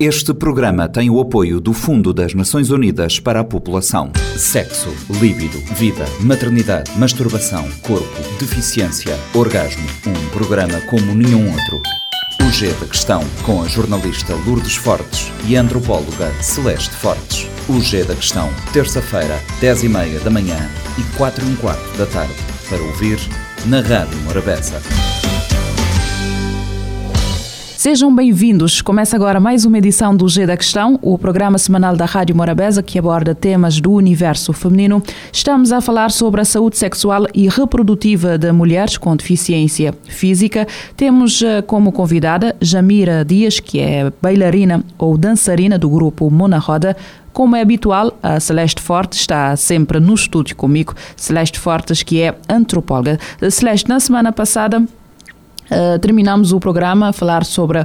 Este programa tem o apoio do Fundo das Nações Unidas para a População. Sexo, líbido, vida, maternidade, masturbação, corpo, deficiência, orgasmo. Um programa como nenhum outro. O G da Questão, com a jornalista Lourdes Fortes e a antropóloga Celeste Fortes. O G da Questão, terça-feira, 10h30 da manhã e 4 h quarto da tarde. Para ouvir na Rádio Morabeza. Sejam bem-vindos. Começa agora mais uma edição do G da Questão, o programa semanal da Rádio Morabeza que aborda temas do universo feminino. Estamos a falar sobre a saúde sexual e reprodutiva de mulheres com deficiência física. Temos eh, como convidada Jamira Dias, que é bailarina ou dançarina do grupo Mona Roda. Como é habitual, a Celeste Fortes está sempre no estúdio comigo. Celeste Fortes, que é antropóloga. Celeste, na semana passada Uh, terminamos o programa a falar sobre uh,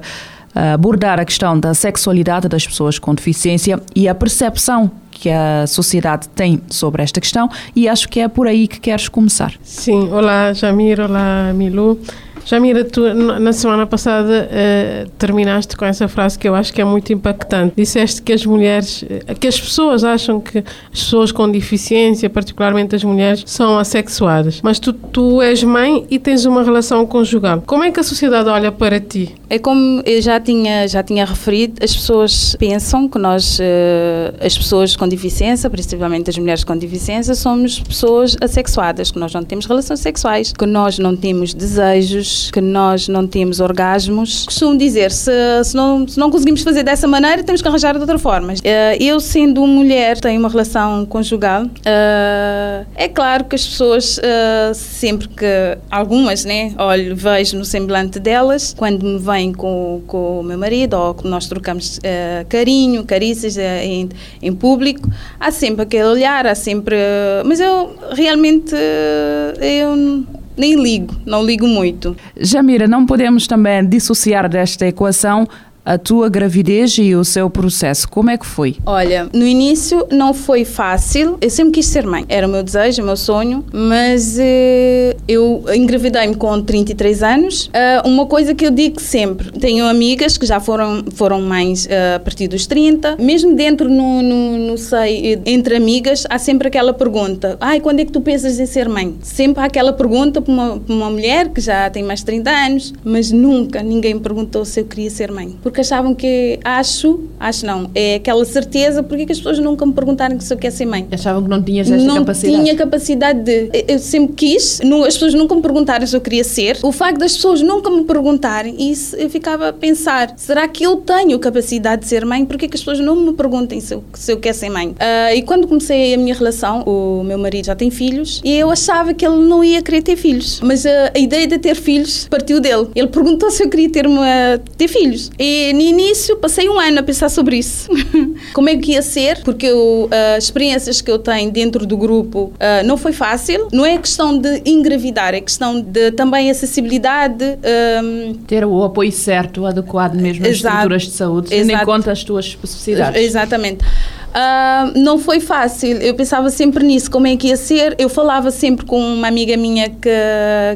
abordar a questão da sexualidade das pessoas com deficiência e a percepção que a sociedade tem sobre esta questão e acho que é por aí que queres começar. Sim, olá Jamir, olá Milu. Jamira, tu na semana passada uh, terminaste com essa frase que eu acho que é muito impactante. Disseste que as mulheres, eh, que as pessoas acham que as pessoas com deficiência, particularmente as mulheres, são assexuadas. Mas tu, tu és mãe e tens uma relação conjugal. Como é que a sociedade olha para ti? É como eu já tinha, já tinha referido, as pessoas pensam que nós, uh, as pessoas com deficiência, principalmente as mulheres com deficiência, somos pessoas assexuadas, que nós não temos relações sexuais, que nós não temos desejos que nós não temos orgasmos. Costumo dizer, se, se, não, se não conseguimos fazer dessa maneira, temos que arranjar de outra forma. Uh, eu, sendo mulher, tenho uma relação conjugal. Uh, é claro que as pessoas, uh, sempre que algumas, né, olho, vejo no semblante delas, quando me vêm com, com o meu marido ou nós trocamos carinho, carícias em, em público, há sempre aquele olhar, há sempre. mas eu realmente. eu nem ligo, não ligo muito. Jamira, não podemos também dissociar desta equação a tua gravidez e o seu processo. Como é que foi? Olha, no início não foi fácil. Eu sempre quis ser mãe. Era o meu desejo, o meu sonho. Mas eh, eu engravidei-me com 33 anos. Uh, uma coisa que eu digo sempre: tenho amigas que já foram, foram mães uh, a partir dos 30. Mesmo dentro no, no, no seio, entre amigas, há sempre aquela pergunta: ai, quando é que tu pensas em ser mãe? Sempre há aquela pergunta para uma, para uma mulher que já tem mais de 30 anos, mas nunca ninguém perguntou se eu queria ser mãe. Achavam que, acho, acho não, é aquela certeza, porque que as pessoas nunca me perguntaram se eu quero ser mãe? Achavam que não tinhas esta não capacidade? Não tinha capacidade de. Eu sempre quis, não, as pessoas nunca me perguntaram se eu queria ser. O facto das pessoas nunca me perguntarem, isso eu ficava a pensar: será que eu tenho capacidade de ser mãe? Porque que as pessoas não me perguntem se eu, se eu quero ser mãe? Uh, e quando comecei a minha relação, o meu marido já tem filhos e eu achava que ele não ia querer ter filhos. Mas a, a ideia de ter filhos partiu dele. Ele perguntou se eu queria ter, uma, ter filhos. E no início passei um ano a pensar sobre isso. Como é que ia ser? Porque eu, uh, as experiências que eu tenho dentro do grupo uh, não foi fácil. Não é questão de engravidar, é questão de também acessibilidade. Um, Ter o apoio certo, adequado mesmo às estruturas de saúde, tendo em conta as tuas especificidades. Exatamente. Uh, não foi fácil. Eu pensava sempre nisso, como é que ia ser. Eu falava sempre com uma amiga minha que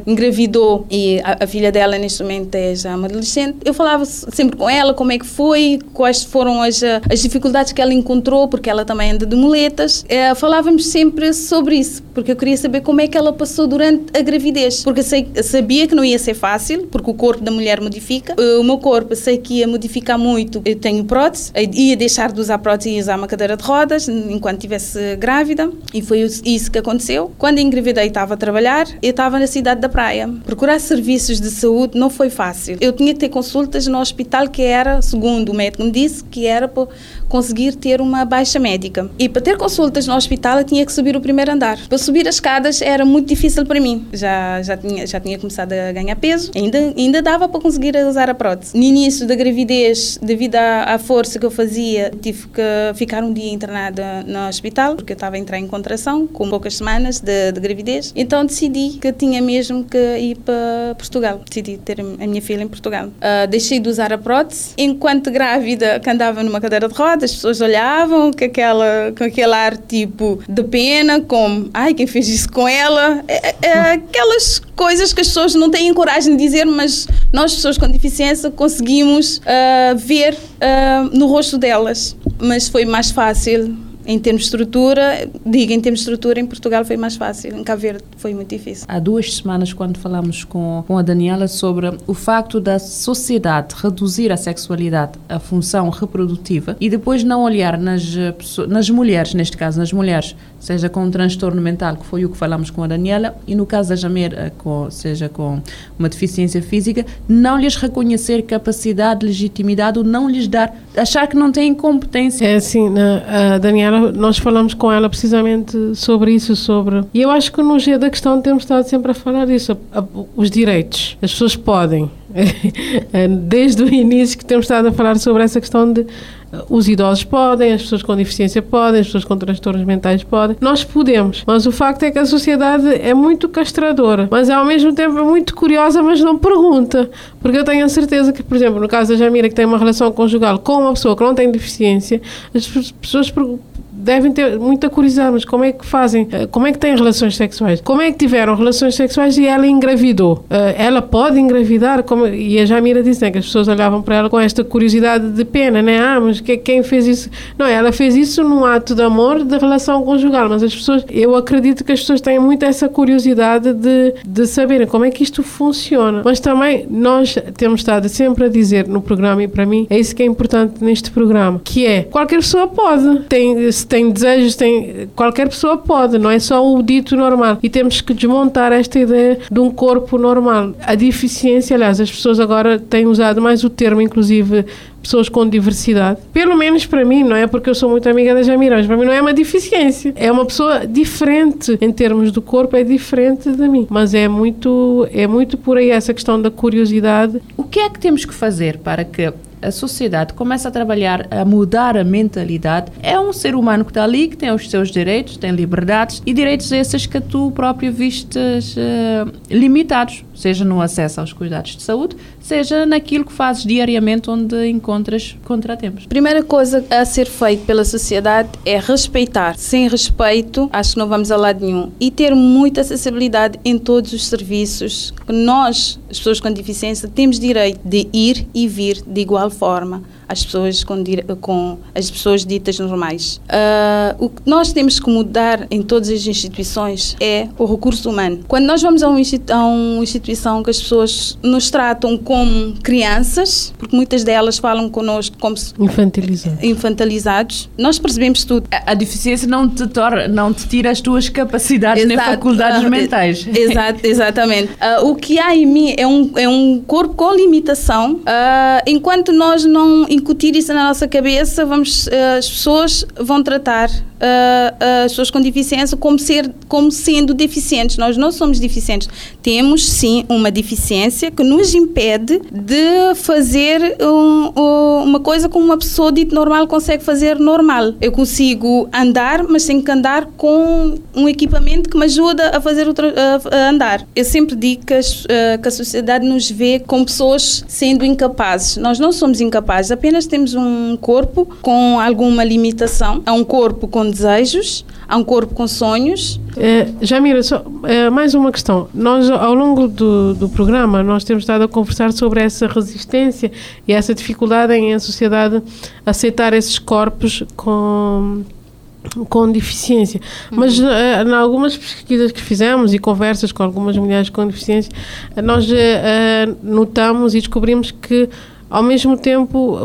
engravidou e a, a filha dela neste momento é já uma adolescente. Eu falava sempre com ela como é que foi, quais foram as, as dificuldades que ela encontrou, porque ela também anda de muletas. Uh, falávamos sempre sobre isso, porque eu queria saber como é que ela passou durante a gravidez. Porque sei, sabia que não ia ser fácil, porque o corpo da mulher modifica. Uh, o meu corpo sei que ia modificar muito. Eu tenho prótese, ia deixar de usar prótese e usar uma cadeira cadeira de rodas enquanto estivesse grávida e foi isso que aconteceu. Quando engravidei estava a trabalhar, eu estava na cidade da praia. Procurar serviços de saúde não foi fácil. Eu tinha que ter consultas no hospital que era, segundo o médico me disse, que era para conseguir ter uma baixa médica. E para ter consultas no hospital eu tinha que subir o primeiro andar. Para subir as escadas era muito difícil para mim. Já, já, tinha, já tinha começado a ganhar peso, ainda, ainda dava para conseguir usar a prótese. No início da gravidez, devido à, à força que eu fazia, tive que ficar um dia internada no hospital, porque eu estava a entrar em contração, com poucas semanas de, de gravidez. Então decidi que tinha mesmo que ir para Portugal. Decidi ter a minha filha em Portugal. Uh, deixei de usar a prótese. Enquanto grávida, que andava numa cadeira de rodas, as pessoas olhavam com, aquela, com aquele ar tipo de pena, como, ai, quem fez isso com ela? É, é, é aquelas coisas que as pessoas não têm coragem de dizer, mas nós, pessoas com deficiência, conseguimos uh, ver uh, no rosto delas. Mas foi mais fácil em termos de estrutura, digo em termos de estrutura, em Portugal foi mais fácil, em Cabo Verde foi muito difícil. Há duas semanas, quando falamos com, com a Daniela sobre o facto da sociedade reduzir a sexualidade, a função reprodutiva, e depois não olhar nas, nas mulheres, neste caso, nas mulheres, seja com um transtorno mental, que foi o que falamos com a Daniela, e no caso da Jamer, eh, com, seja com uma deficiência física, não lhes reconhecer capacidade, legitimidade, ou não lhes dar, achar que não têm competência. É assim, a Daniela, nós falamos com ela precisamente sobre isso, sobre... E eu acho que no G da questão temos estado sempre a falar disso, os direitos. As pessoas podem, desde o início que temos estado a falar sobre essa questão de os idosos podem, as pessoas com deficiência podem, as pessoas com transtornos mentais podem. Nós podemos, mas o facto é que a sociedade é muito castradora, mas ao mesmo tempo é muito curiosa, mas não pergunta. Porque eu tenho a certeza que, por exemplo, no caso da Jamira, que tem uma relação conjugal com uma pessoa que não tem deficiência, as pessoas devem ter muita curiosidade, mas como é que fazem? Eh, como é que têm relações sexuais? Como é que tiveram relações sexuais e ela engravidou? Eh, ela pode engravidar? Como, e a Jamira disse né, que as pessoas olhavam para ela com esta curiosidade de pena, né? Ah, mas que, quem fez isso? Não, ela fez isso num ato de amor de relação conjugal, mas as pessoas, eu acredito que as pessoas têm muito essa curiosidade de, de saberem como é que isto funciona. Mas também nós temos estado sempre a dizer no programa, e para mim é isso que é importante neste programa, que é qualquer pessoa pode. Tem, se tem desejos, tem, qualquer pessoa pode, não é só o dito normal. E temos que desmontar esta ideia de um corpo normal. A deficiência, aliás, as pessoas agora têm usado mais o termo, inclusive pessoas com diversidade. Pelo menos para mim, não é porque eu sou muito amiga da Jamirões, para mim não é uma deficiência. É uma pessoa diferente em termos do corpo, é diferente de mim. Mas é muito, é muito por aí essa questão da curiosidade. O que é que temos que fazer para que a sociedade começa a trabalhar, a mudar a mentalidade, é um ser humano que está ali, que tem os seus direitos, tem liberdades e direitos esses que tu próprio vistes uh, limitados, seja no acesso aos cuidados de saúde, seja naquilo que fazes diariamente onde encontras contratempos. Primeira coisa a ser feita pela sociedade é respeitar. Sem respeito, acho que não vamos a lado nenhum. E ter muita acessibilidade em todos os serviços que nós, as pessoas com deficiência, temos direito de ir e vir de igual forma as pessoas com, com as pessoas ditas normais. Uh, o que nós temos que mudar em todas as instituições é o recurso humano. Quando nós vamos a, um, a uma instituição que as pessoas nos tratam como crianças, porque muitas delas falam connosco como infantilizados, infantilizados nós percebemos tudo. A, a, deficiência não te, torna, não te tira as tuas capacidades Exato. nem faculdades uh, mentais. Exato, exatamente. Uh, o que há em mim é um, é um corpo com limitação, enquanto nós não incutir isso na nossa cabeça, vamos, eh, as pessoas vão tratar uh, as pessoas com deficiência como, ser, como sendo deficientes. Nós não somos deficientes. Temos, sim, uma deficiência que nos impede de fazer um, uma coisa como uma pessoa dita normal consegue fazer normal. Eu consigo andar, mas tenho que andar com um equipamento que me ajuda a fazer outra, a, andar. Eu sempre digo que, as, uh, que a sociedade nos vê como pessoas sendo incapazes. Nós não somos incapazes, apenas temos um corpo com alguma limitação. É um corpo com desejos, há um corpo com sonhos. É, Jamira, só, é, mais uma questão. Nós, ao longo do, do programa, nós temos estado a conversar sobre essa resistência e essa dificuldade em a sociedade aceitar esses corpos com com deficiência. Mas uh, em algumas pesquisas que fizemos e conversas com algumas mulheres com deficiência, nós uh, notamos e descobrimos que ao mesmo tempo,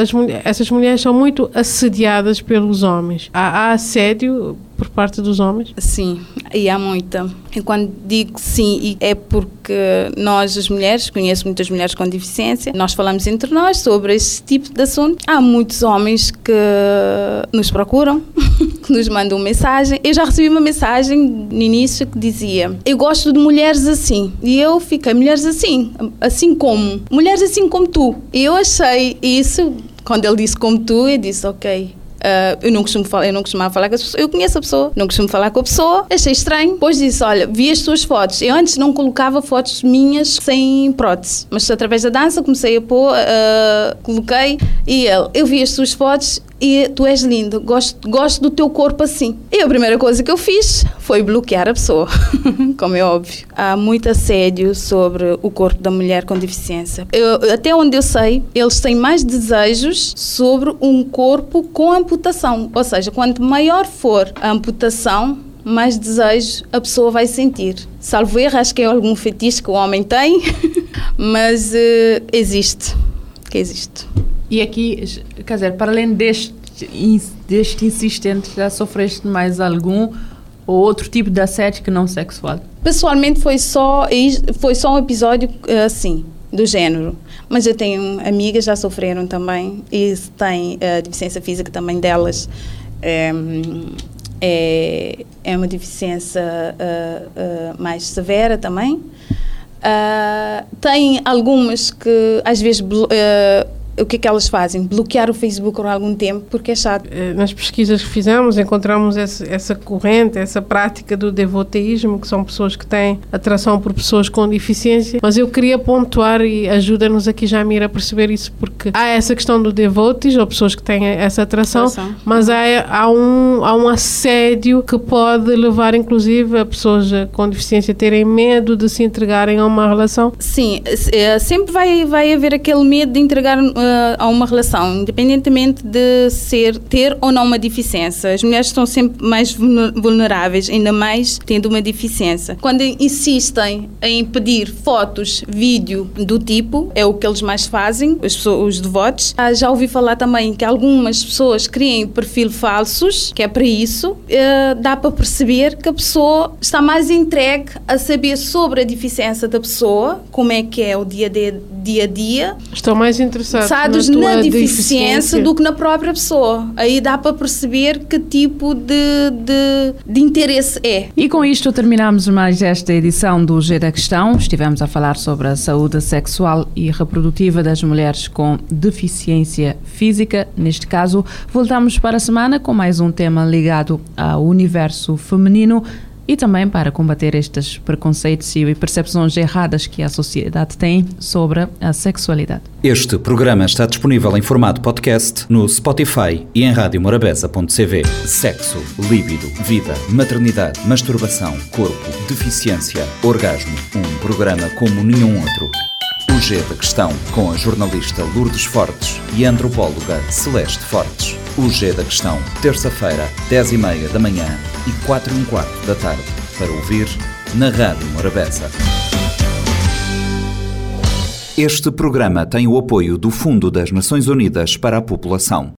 as, essas mulheres são muito assediadas pelos homens. Há, há assédio por parte dos homens? Sim, e há muita. E quando digo sim, é porque nós, as mulheres, conheço muitas mulheres com deficiência, nós falamos entre nós sobre esse tipo de assunto. Há muitos homens que nos procuram, que nos mandam mensagem. Eu já recebi uma mensagem no início que dizia: Eu gosto de mulheres assim. E eu fiquei, mulheres assim, assim como? Mulheres assim como tu. E eu achei isso, quando ele disse como tu, eu disse: Ok Uh, eu não costumo falar, eu não costumava falar com as pessoas. Eu conheço a pessoa, não costumo falar com a pessoa. Achei estranho. Depois disse: Olha, vi as tuas fotos. Eu antes não colocava fotos minhas sem prótese, mas através da dança comecei a pôr, uh, coloquei e ele, eu vi as tuas fotos e tu és lindo, gosto, gosto do teu corpo assim. E a primeira coisa que eu fiz foi bloquear a pessoa, como é óbvio. Há muito assédio sobre o corpo da mulher com deficiência. Eu, até onde eu sei, eles têm mais desejos sobre um corpo com amputação. Ou seja, quanto maior for a amputação, mais desejo a pessoa vai sentir. Salvo erro, acho que é algum fetiche que o homem tem, mas uh, existe. Que existe. E aqui, quer dizer, para além deste, deste insistente, já sofreste mais algum ou outro tipo de assédio que não sexual? Pessoalmente foi só, foi só um episódio assim, do género. Mas eu tenho amigas já sofreram também e têm uh, deficiência física também delas. É, é, é uma deficiência uh, uh, mais severa também. Uh, tem algumas que às vezes o que é que elas fazem? Bloquear o Facebook por algum tempo porque é chato. Eh, nas pesquisas que fizemos, encontramos essa, essa corrente, essa prática do devoteísmo, que são pessoas que têm atração por pessoas com deficiência. Mas eu queria pontuar e ajuda-nos aqui, Jamira, a perceber isso, porque há essa questão do devotes, ou pessoas que têm essa atração, atração. mas há, há, um, há um assédio que pode levar, inclusive, a pessoas com deficiência terem medo de se entregarem a uma relação. Sim, eh, sempre vai, vai haver aquele medo de entregar a uma relação, independentemente de ser ter ou não uma deficiência. As mulheres estão sempre mais vulneráveis, ainda mais tendo uma deficiência. Quando insistem em pedir fotos, vídeo do tipo, é o que eles mais fazem, os, os devotos. Ah, já ouvi falar também que algumas pessoas criem perfil falsos, que é para isso. Eh, dá para perceber que a pessoa está mais entregue a saber sobre a deficiência da pessoa, como é que é o dia, dia a dia. Estão mais interessados interessados na, na deficiência, deficiência, do que na própria pessoa. Aí dá para perceber que tipo de, de, de interesse é. E com isto terminamos mais esta edição do G da Questão. Estivemos a falar sobre a saúde sexual e reprodutiva das mulheres com deficiência física. Neste caso, voltamos para a semana com mais um tema ligado ao universo feminino e também para combater estes preconceitos e percepções erradas que a sociedade tem sobre a sexualidade. Este programa está disponível em formato podcast no Spotify e em radiomorabeza.cv. Sexo, líbido, vida, maternidade, masturbação, corpo, deficiência, orgasmo. Um programa como nenhum outro. O G da Questão, com a jornalista Lourdes Fortes e a antropóloga Celeste Fortes. O G da Questão, terça-feira, 10 e meia da manhã e 4 e um quarto da tarde, para ouvir na Rádio Morabeza. Este programa tem o apoio do Fundo das Nações Unidas para a População.